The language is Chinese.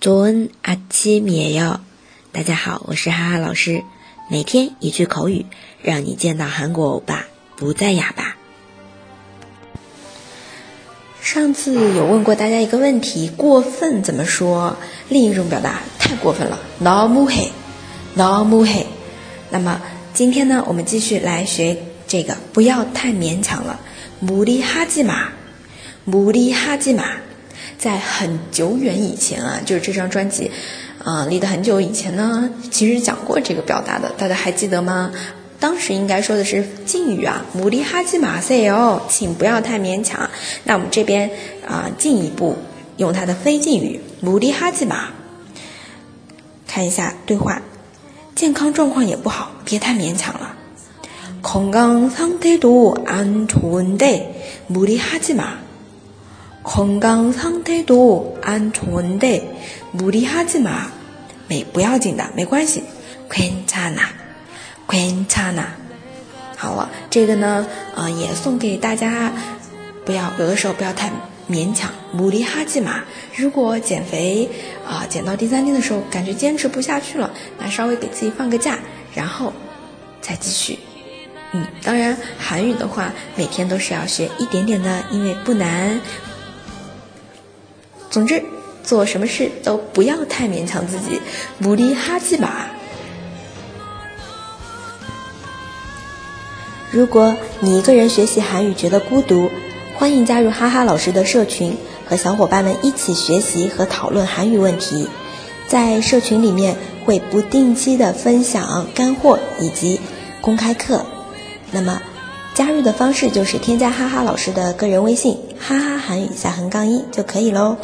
조은아침이에요。大家好，我是哈哈老师。每天一句口语，让你见到韩国欧巴不再哑巴。上次有问过大家一个问题：过分怎么说？另一种表达，太过分了，너무 해， 너무 해。 那么今天呢，我们继续来学这个，不要太勉强了，무리하지 마， 무리하지 마。 在很久远以前啊，就是这张专辑，啊，离得很久以前呢，其实讲过这个表达的，大家还记得吗？当时应该说的是敬语啊，무리하지马赛哦，请不要太勉强。那我们这边啊，进一步用它的非敬语，무리하지马。看一下对话，健康状况也不好，别太勉强了。건강상태도안좋은데무리하지 마。 건강상태도안좋은데무리하지 마， 没不要紧的，没关系。괜찮 아， 괜찮 아。 好了，这个呢，呃，也送给大家，不要有的时候不要太勉强。무리하지 마。 如果减肥啊，减到第三天的时候，感觉坚持不下去了，那稍微给自己放个假，然后再继续。嗯，当然韩语的话，每天都是要学一点点的，因为不难。 总之，做什么事都不要太勉强自己，努力哈基吧。如果你一个人学习韩语觉得孤独，欢迎加入哈哈老师的社群，和小伙伴们一起学习和讨论韩语问题。在社群里面会不定期的分享干货以及公开课。那么加入的方式就是添加哈哈老师的个人微信，哈哈韩语下横杠一就可以喽。